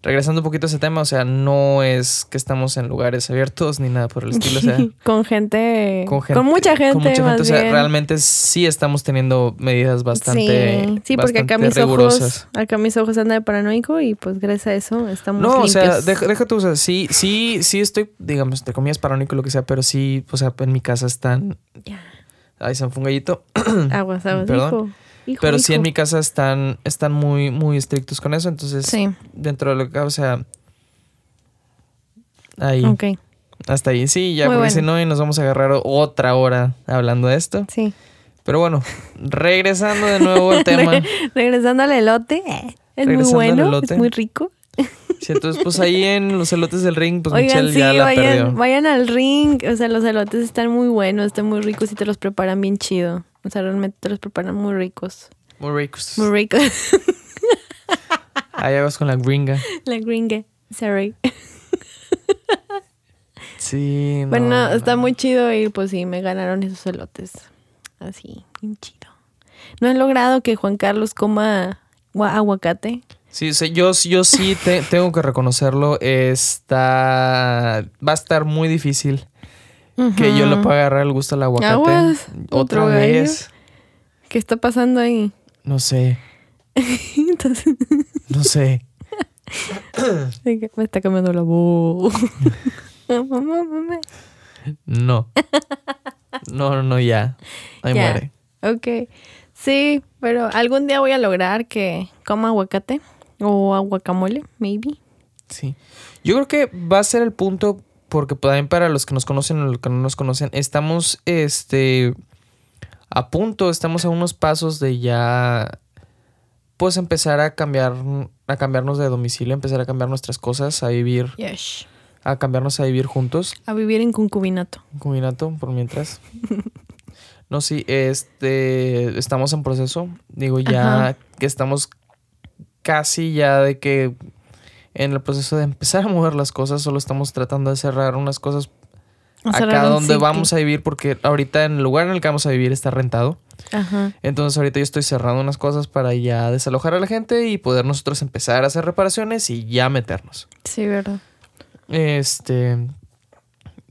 regresando un poquito a ese tema, o sea, no es que estamos en lugares abiertos ni nada por el estilo, o sea, (laughs) con gente, con gente, con mucha gente, con mucha gente, o sea, realmente sí estamos teniendo medidas bastante, sí, sí, porque acá mis ojos, acá mis ojos andan de paranoico y pues gracias a eso estamos no, o sea, deja, tú, o sea, sí, sí, sí estoy, digamos, te comías paranoico lo que sea, pero sí, o sea, en mi casa están, ya. ay, se me fue un gallito, aguas, aguas, Perdón. Pero sí en mi casa están, están muy, muy estrictos con eso. Entonces, dentro de lo que o sea. Ahí. Ok. Hasta ahí, sí, ya, porque si no, y nos vamos a agarrar otra hora hablando de esto. Sí. Pero bueno, regresando de nuevo al (laughs) tema. regresando al elote. Eh, es muy bueno, es muy rico. Sí, entonces pues ahí en los elotes del ring, pues Michelle ya la vayan, perdió. Vayan al ring, o sea, los elotes están muy buenos, están muy ricos y te los preparan bien chido. O sea, realmente te los preparan muy ricos. Muy ricos. Muy ricos. Ahí vas con la gringa. (laughs) La gringa, sorry. Sí, no, Bueno, está muy chido y pues sí, me ganaron esos elotes. Así, bien chido. ¿No han logrado que Juan Carlos coma aguacate? Sí, yo, yo sí tengo que reconocerlo. Está. Va a estar muy difícil que yo le pueda agarrar el gusto al aguacate. Otra vez. ¿Qué está pasando ahí? No sé. (laughs) No sé. (laughs) Me está cambiando la voz. (laughs) no. No, no, ya. Ahí muere. Ok. Sí, pero algún día voy a lograr que coma aguacate o aguacamole, maybe. Sí. Yo creo que va a ser el punto, porque también para los que nos conocen o los que no nos conocen, estamos este a punto, estamos a unos pasos de ya pues empezar a cambiar, a cambiarnos de domicilio, empezar a cambiar nuestras cosas, a vivir, Yes. a cambiarnos a vivir juntos. A vivir en concubinato. Concubinato, por mientras. (laughs) No, sí, este, estamos en proceso. Digo, ya Ajá. que estamos casi ya de que en el proceso de empezar a mover las cosas, solo estamos tratando de cerrar unas cosas acá donde vamos a vivir, porque ahorita en el lugar en el que vamos a vivir está rentado. Ajá. Entonces ahorita yo estoy cerrando unas cosas para ya desalojar a la gente y poder nosotros empezar a hacer reparaciones y ya meternos. Sí, verdad. Este.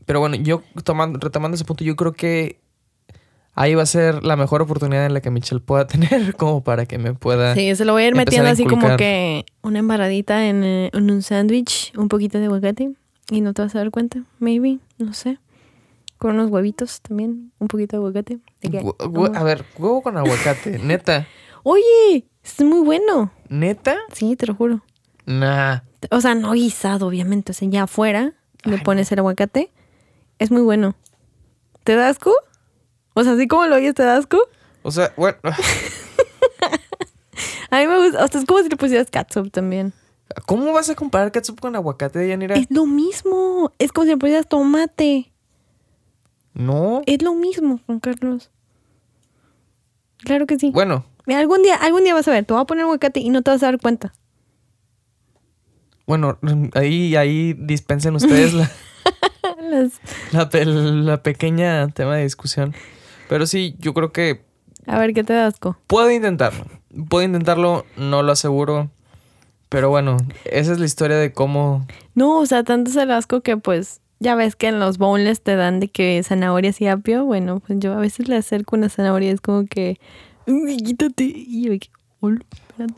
Pero bueno, yo tomando, retomando ese punto, yo creo que ahí va a ser la mejor oportunidad en la que Michelle pueda (laughs) tener como para que me pueda. Sí, se lo voy a ir metiendo a así como que una embaradita en, eh, en un sándwich, un poquito de aguacate y no te vas a dar cuenta, maybe, no sé. Con unos huevitos también, un poquito de aguacate. De Hue- a ver, huevo con aguacate, (laughs) neta. Oye, es muy bueno. ¿Neta? Sí, te lo juro. Nah. O sea, no guisado, obviamente. O sea, ya afuera le pones el aguacate. Es muy bueno. ¿Te da asco? O sea, así como lo oyes, ¿te da asco? O sea, bueno. (laughs) (laughs) A mí me gusta. O sea, es como si le pusieras catsup también. ¿Cómo vas a comparar ketchup con aguacate, Yanira? Es lo mismo. Es como si le pusieras tomate. No. Es lo mismo, Juan Carlos. Claro que sí. Bueno, Mira, algún día, algún día vas a ver, te voy a poner aguacate y no te vas a dar cuenta. bueno, ahí, ahí dispensen ustedes la, (laughs) Las- la, pe- la pequeña tema de discusión. Pero sí, yo creo que A ver, ¿qué te da asco? puedo intentarlo. Puedo intentarlo, no lo aseguro. Pero bueno, esa es la historia de cómo. No, o sea, tanto es el asco que pues ya ves que en los boneless te dan de que zanahorias y apio. Bueno, pues yo a veces le acerco una zanahoria y es como que, "Uy, quítate. Y yo, "Hola,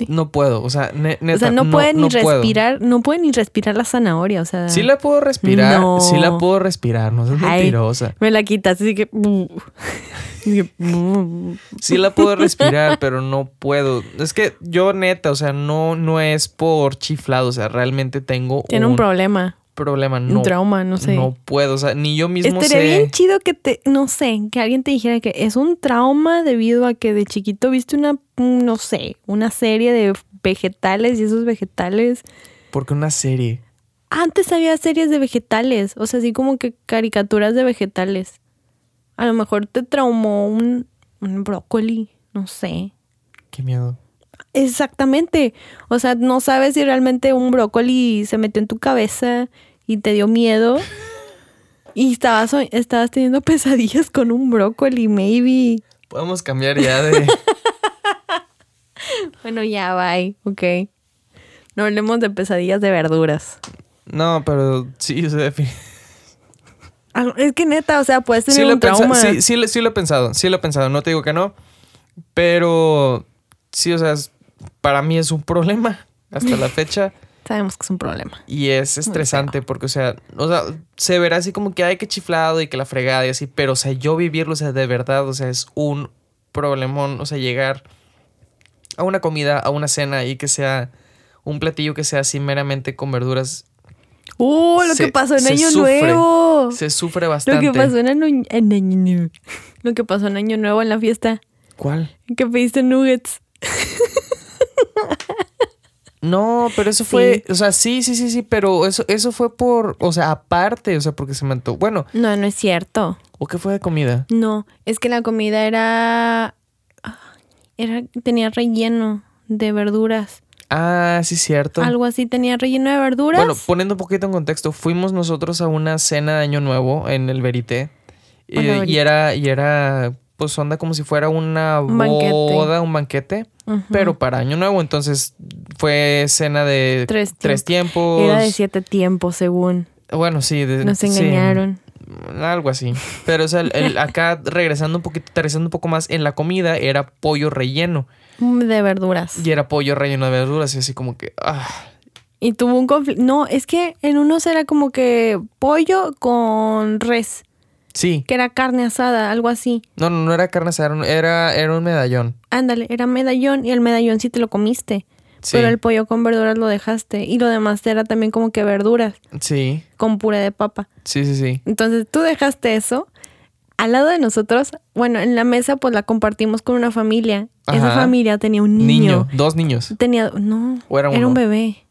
No puedo. O sea, ne- neta, o sea, no, puede ni no puedo. respirar, no puede ni respirar la zanahoria, o sea. Sí la puedo respirar. No. Sí la puedo respirar. No seas mentirosa. Me la quitas, así que. (laughs) así que, Sí la puedo respirar, pero no puedo. Es que yo neta, o sea, no, no es por chiflado. O sea, realmente tengo Tiene un problema, problema. No, un trauma, no sé. no puedo. O sea, ni yo mismo Estaría sé. bien chido que te, no sé, que alguien te dijera que es un trauma debido a que de chiquito viste una, no sé, una serie de vegetales y esos vegetales. Porque una serie. Antes había series de vegetales, o sea, así como que caricaturas de vegetales. A lo mejor te traumó un, un brócoli, no sé. Qué miedo. Exactamente. O sea, no sabes si realmente un brócoli se metió en tu cabeza y te dio miedo. (laughs) Y estabas, estabas teniendo (laughs) pesadillas con un brócoli, maybe. Podemos cambiar ya de. (laughs) Bueno, ya, bye. Ok. No hablemos de pesadillas de verduras. no, pero sí, Ah, Es que neta, o sea, puedes tener sí, un trauma. sí, sí, lo- sí lo he pensado. Sí lo he pensado. No te digo que no. Pero sí, o sea, es- para mí es un problema hasta la (laughs) fecha. Sabemos que es un problema. Y es estresante porque, o sea, o sea, se verá así como que hay que chiflado y que la fregada y así, pero, o sea, yo vivirlo, o sea, de verdad, o sea, es un problemón, o sea, llegar a una comida, a una cena y que sea un platillo que sea así meramente con verduras, ¡Uh! Lo Se- que pasó en Año sufre. Nuevo. se sufre Lo bastante. que pasó en año, en Año Nuevo. (laughs) Lo que pasó en Año Nuevo en la fiesta. ¿Cuál? Que pediste nuggets. (laughs) No, pero eso fue, o sea, sí, sí, sí, sí, pero eso, eso fue por, o sea, aparte, o sea, porque se me antojó. Bueno, No, no es cierto. ¿o qué fue de comida? No, es que la comida era. era tenía relleno de verduras. Ah, sí, cierto. Algo así tenía relleno de verduras. Bueno, poniendo un poquito en contexto, fuimos nosotros a una cena de Año Nuevo en el Verité. Y, Hola, y era, y era, pues onda como si fuera una Un boda, un banquete, pero para Año Nuevo. Entonces fue cena de Tres tres tiempos. Era de siete tiempos, según. Bueno, sí. de- Nos sí, engañaron. algo así. Pero, o sea, el- el- (laughs) acá regresando un poquito, aterrizando un poco más en la comida, era pollo relleno. De verduras. Y era pollo relleno de verduras. Y así como que, ah, Y tuvo un conflicto. No, es que en unos era como que pollo con res. Sí. Que era carne asada, algo así. No, no, no era carne asada, era, era un medallón. Ándale, era medallón y el medallón sí te lo comiste. Pero el pollo con verduras lo dejaste. Y lo demás era también como que verduras. Sí. Con puré de papa. Sí, sí, sí. Entonces tú dejaste eso. Al lado de nosotros, bueno, en la mesa pues la compartimos con una familia. Esa familia tenía un niño. Niño, dos niños. Tenía, no, era, un bebé.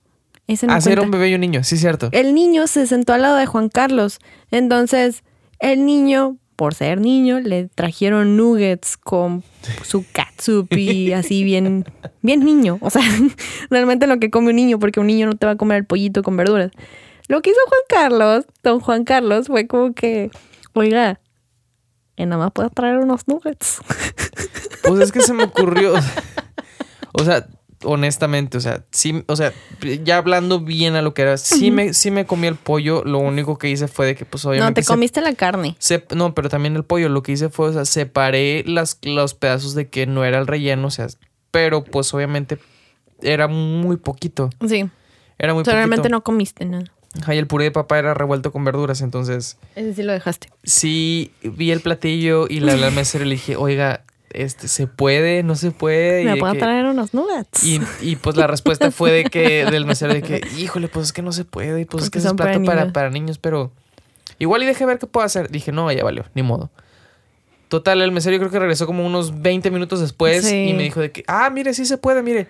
Ese no ah, era un bebé y un niño, sí, cierto. El niño se sentó al lado de Juan Carlos. Entonces, el niño por ser niño, le trajeron nuggets con su catsup y (laughs) así bien, bien niño. O sea, (laughs) realmente lo que come un niño, porque un niño no te va a comer el pollito con verduras. Lo que hizo Juan Carlos, don Juan Carlos, fue como que, oiga, y nada más puedes traer unos nuggets. Pues es que se me ocurrió. (laughs) O sea, honestamente, o sea, sí, o sea, ya hablando bien a lo que era, sí me, sí me comí el pollo, lo único que hice fue de que pues obviamente... No, te comiste la carne. no, pero también el pollo, lo que hice fue, o sea, separé las, los pedazos de que no era el relleno, o sea, pero pues obviamente era muy poquito. Sí. Era muy poquito. Realmente no comiste nada. Ajá, y el puré de papá era revuelto con verduras, entonces... Ese sí lo dejaste. Sí, vi el platillo y la, la mesera (laughs) le dije, oiga, este, ¿se puede? ¿No se puede? Me puedo traer unos nuggets. Y, y, pues la respuesta fue de que, (laughs) del mesero de que, híjole, pues es que no se puede. Y pues es que es plato para, para, niños, pero igual y dejé ver qué puedo hacer. Dije, no, ya valió, ni modo. Total, el mesero yo creo que regresó como unos 20 minutos después y me dijo de que, ah, mire, sí se puede, mire.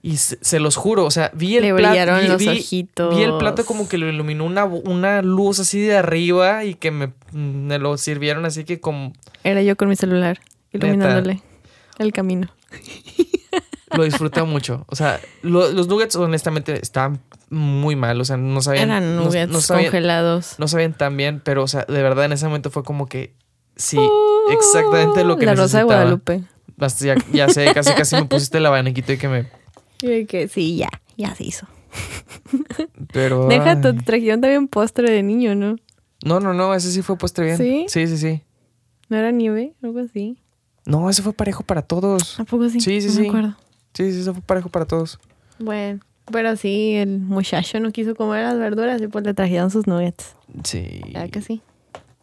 Y se, los juro, o sea, vi el plato. Vi, los vi, ojitos. vi, el plato como que lo iluminó una, una luz así de arriba y que me, me lo sirvieron así que como. Era yo con mi celular iluminándole el camino. (laughs) Lo disfruté mucho. O sea, los nuggets honestamente estaban muy mal. O sea, no sabían... Eran nuggets congelados. No sabían tan bien, pero o sea, de verdad en ese momento fue como que sí, uh, exactamente lo que La Rosa de Guadalupe. Ya, ya, sé, casi casi me pusiste el abaniquito y que me... (laughs) Y que sí, ya, ya se hizo. (laughs) Pero... Deja, tu trajeron también postre de niño, ¿no? No, no, no, ese sí fue postre bien. ¿Sí? Sí, sí, sí. ¿No era nieve? Algo así. No, ese fue parejo para todos. ¿A poco sí? Sí, sí, no sí. Me acuerdo. Sí, sí, eso fue parejo para todos. Bueno, pero sí, el muchacho no quiso comer las verduras y pues le trajeron sus nuggets. Sí. ¿Ya que sí?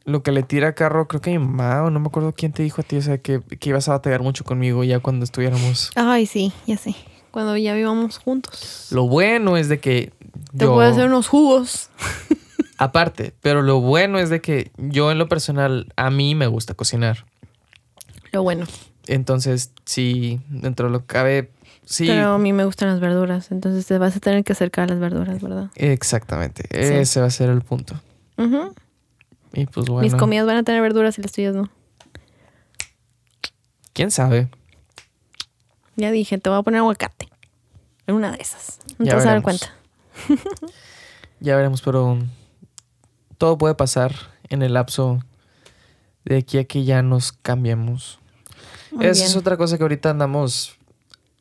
Lo que le tira a carro, creo que mi mamá, o no me acuerdo quién te dijo a ti, o sea, que, que ibas a batallar mucho conmigo ya cuando estuviéramos. Ay, sí, ya sé. Cuando ya vivamos juntos. Lo bueno es de que. Te puedo hacer unos jugos. (laughs) Aparte, pero lo bueno es de que yo en lo personal, a mí me gusta cocinar. Lo bueno. Entonces, sí, dentro de lo que cabe, sí. Pero a mí me gustan las verduras, entonces te vas a tener que acercar a las verduras, ¿verdad? Exactamente, ese va a ser el punto. Y pues bueno. Mis comidas van a tener verduras y las tuyas no. ¿Quién sabe? Ya dije, te voy a poner aguacate. En una de esas. No te vas a dar cuenta. (laughs) ya veremos, pero todo puede pasar en el lapso de aquí a que ya nos cambiemos. Esa es otra cosa que ahorita andamos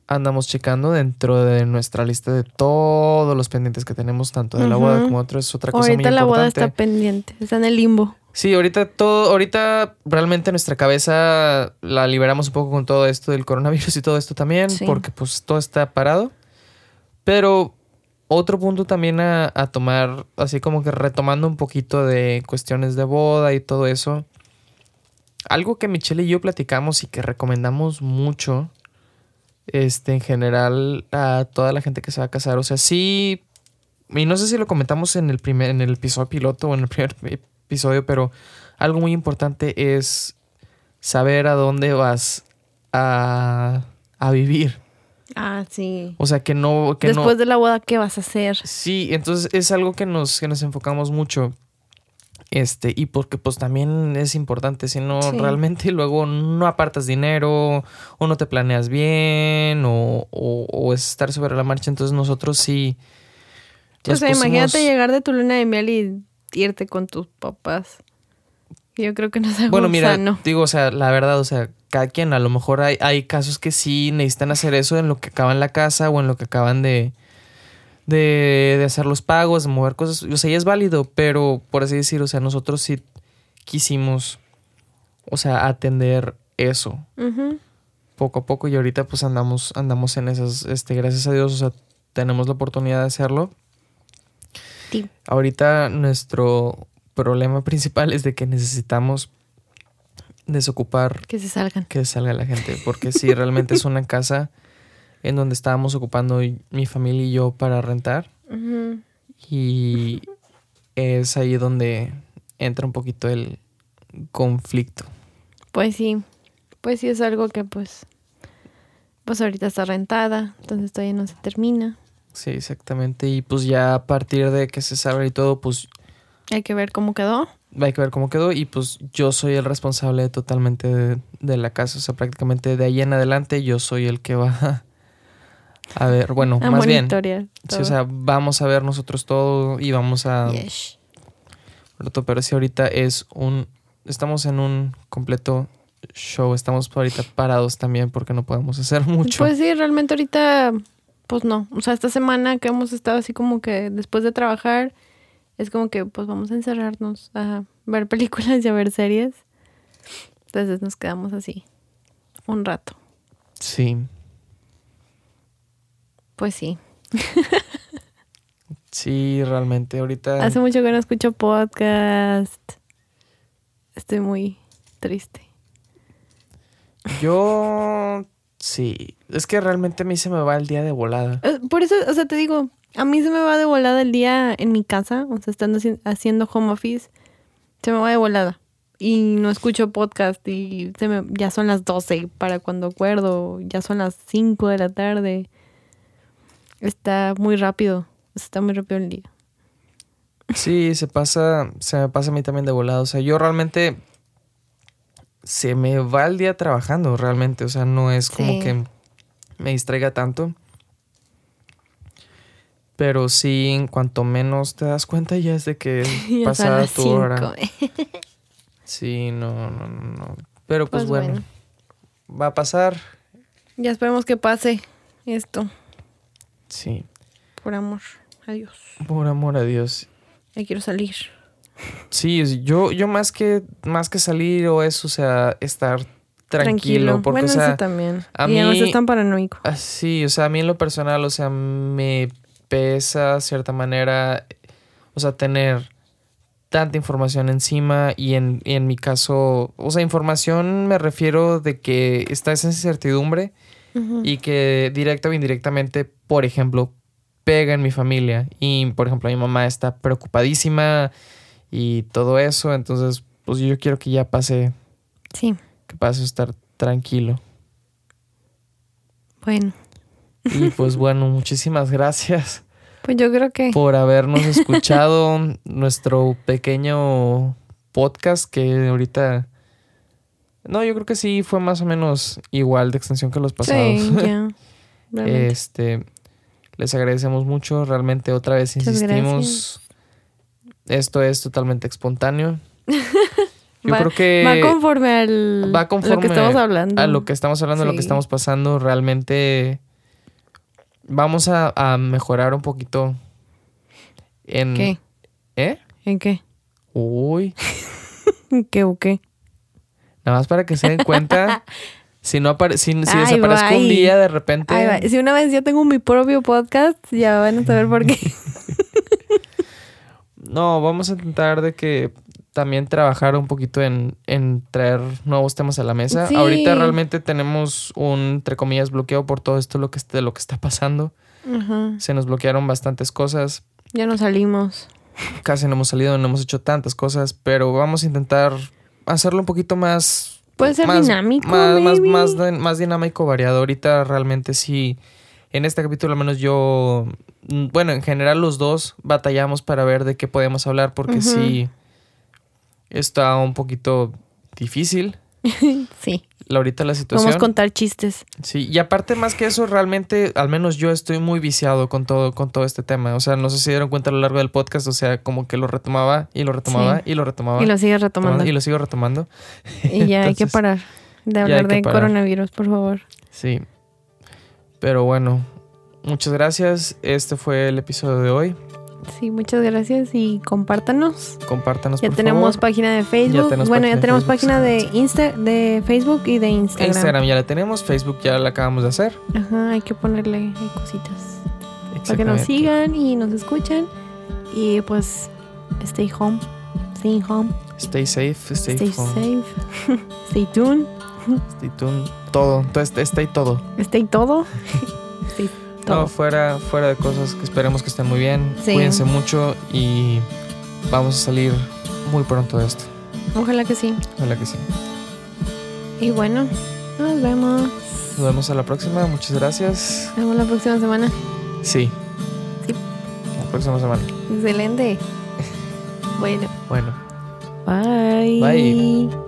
andamos checando dentro de nuestra lista de todos los pendientes que tenemos, tanto de la boda como otro, es otra cosa ahorita muy importante. Ahorita la boda está pendiente, está en el limbo. Sí, ahorita todo, ahorita realmente nuestra cabeza la liberamos un poco con todo esto del coronavirus y todo esto también, porque pues todo está parado. Pero otro punto también a, a tomar, así como que retomando un poquito de cuestiones de boda y todo eso, algo que Michelle y yo platicamos y que recomendamos mucho, este, en general, a toda la gente que se va a casar. O sea, sí, y no sé si lo comentamos en el primer, en el episodio piloto o en el primer episodio, pero algo muy importante es saber a dónde vas a, a vivir. Ah, sí. O sea, que no... Que Después de la boda, ¿qué vas a hacer? Sí, entonces es algo que nos, que nos enfocamos mucho. Este, y porque pues también es importante, si no realmente luego no apartas dinero o no te planeas bien o, o, es estar sobre la marcha, entonces nosotros sí... O sea, imagínate llegar de tu luna de miel y irte con tus papás. Yo creo que no es Bueno, mira, digo, o sea, la verdad, o sea, cada quien, a lo mejor hay, hay casos que sí necesitan hacer eso en lo que acaban la casa o en lo que acaban de, de, de, hacer los pagos, de mover cosas. O sea, ya es válido, pero por así decir, o sea, nosotros sí quisimos, o sea, atender eso. Poco a poco y ahorita pues andamos, andamos en esas, este, gracias a Dios, o sea, tenemos la oportunidad de hacerlo. Sí. Ahorita nuestro problema principal es de que necesitamos desocupar. Que se salgan. Que salga la gente. Porque si realmente es una (laughs) casa en donde estábamos ocupando mi familia y yo para rentar. Y es ahí donde entra un poquito el conflicto. Pues sí. Pues sí es algo que pues. Pues ahorita está rentada. Entonces todavía no se termina. Sí, exactamente. Y pues ya a partir de que se salga y todo, pues. Hay que ver cómo quedó hay que ver cómo quedó y pues yo soy el responsable totalmente de, la casa, o sea, prácticamente de ahí en adelante yo soy el que va a ver, bueno, más bien. Sí, o sea, vamos a ver nosotros todo y vamos a... Pero sí, ahorita es un... Estamos en un completo show, estamos ahorita parados también porque no podemos hacer (laughs) mucho. Pues sí, realmente ahorita, pues no. O sea, esta semana que hemos estado así como que después de trabajar es como que pues vamos a encerrarnos a ver películas y a ver series. Entonces nos quedamos así un rato. Sí. Pues sí. sí, realmente ahorita... Hace mucho que no escucho podcast. Estoy muy triste. Yo... Sí, es que realmente a mí se me va el día de volada. Eh, por eso, o sea, te digo, a mí se me va de volada el día en mi casa, o sea, estando haciendo home office, se me va de volada. Y no escucho podcast y se me, ya son las 12 para cuando acuerdo, ya son las 5 de la tarde. Está muy rápido, está muy rápido el día. Sí, se pasa, se me pasa a mí también de volada. O sea, yo realmente se me va el día trabajando, realmente. O sea, no es como que me distraiga tanto. Pero sí, en cuanto menos te das cuenta ya es de que (laughs) pasada tu hora. (laughs) sí, no, no, no. Pero pues, pues bueno, va a pasar. Ya esperemos que pase esto. Sí. Por amor a Dios. Por amor a Dios. Ya quiero salir. Sí, yo, yo más que más que salir o eso, o sea, estar tranquilo. Porque, bueno, o sea, también. A y mí, no tan paranoico. Ah, sí, o sea, a mí en lo personal, o sea, me pesa, cierta manera, o sea, tener tanta información encima y en, en, mi caso, o sea, información me refiero de que está esa incertidumbre y que directa o indirectamente, por ejemplo, pega en mi familia y, por ejemplo, mi mamá está preocupadísima y todo eso, entonces, pues yo quiero que ya pase. Sí. Que pase a estar tranquilo. Bueno. Y pues (laughs) bueno, muchísimas gracias. Pues yo creo que. Por habernos (laughs) escuchado nuestro pequeño podcast que ahorita. No, yo creo que sí fue más o menos igual de extensión que los pasados. Sí, ya. (laughs) este. Les agradecemos mucho. Realmente otra vez insistimos. Esto es totalmente espontáneo. (laughs) Yo creo que. Va conforme al. Va conforme lo que estamos hablando. A lo que estamos hablando, a lo que estamos pasando. Realmente vamos a, mejorar un poquito en... ¿Qué? ¿Eh? ¿En qué? Uy. (laughs) ¿Qué o qué? Nada más para que se den cuenta. (laughs) si no apare si, desaparezco un día de repente. Si una vez yo tengo mi propio podcast, ya van a saber por qué. (laughs) no, vamos a intentar de que también trabajar un poquito en, traer nuevos temas a la mesa. Ahorita realmente tenemos un, entre comillas, bloqueo por todo esto lo que, de lo que está pasando. Se nos bloquearon bastantes cosas. Ya no salimos. Casi no hemos salido, no hemos hecho tantas cosas, pero vamos a intentar hacerlo un poquito más... Puede ser dinámico. Más, más, más, dinámico, variado. Ahorita realmente sí, en este capítulo al menos yo, mm, bueno, en general los dos batallamos para ver de qué podemos hablar porque sí está un poquito difícil. (laughs) sí. Ahorita la situación. Vamos a contar chistes. Sí, y aparte más que eso, realmente, al menos yo estoy muy viciado con todo, con todo este tema. O sea, no sé si dieron cuenta a lo largo del podcast, o sea, como que lo retomaba y lo retomaba y lo retomaba. Y lo sigue retomando. Y lo sigo retomando. Y ya hay que parar de hablar de coronavirus, por favor. Sí. Pero bueno, muchas gracias. Este fue el episodio de hoy. Sí, muchas gracias y compártanos. Compártanos. Ya tenemos página de Facebook. bueno, ya tenemos página de Insta, de Facebook y de Instagram. Instagram ya la tenemos, Facebook ya la acabamos de hacer. Ajá, hay que ponerle cositas. Para que nos sigan y nos escuchen. Y pues, stay home, stay home. Stay safe, stay, Stay home. safe. (laughs) stay tuned. Stay tuned. Todo. Entonces, stay todo. Stay todo. stay (laughs) todo. No, fuera, fuera de cosas que esperemos que estén muy bien. Sí. Cuídense mucho y vamos a salir muy pronto de esto. Ojalá que sí. Ojalá que sí. Y bueno, nos vemos. Nos vemos a la próxima. Muchas gracias. Nos vemos la próxima semana. Sí. Sí. La próxima semana. Excelente. (laughs) bueno, Bueno. bye. Bye.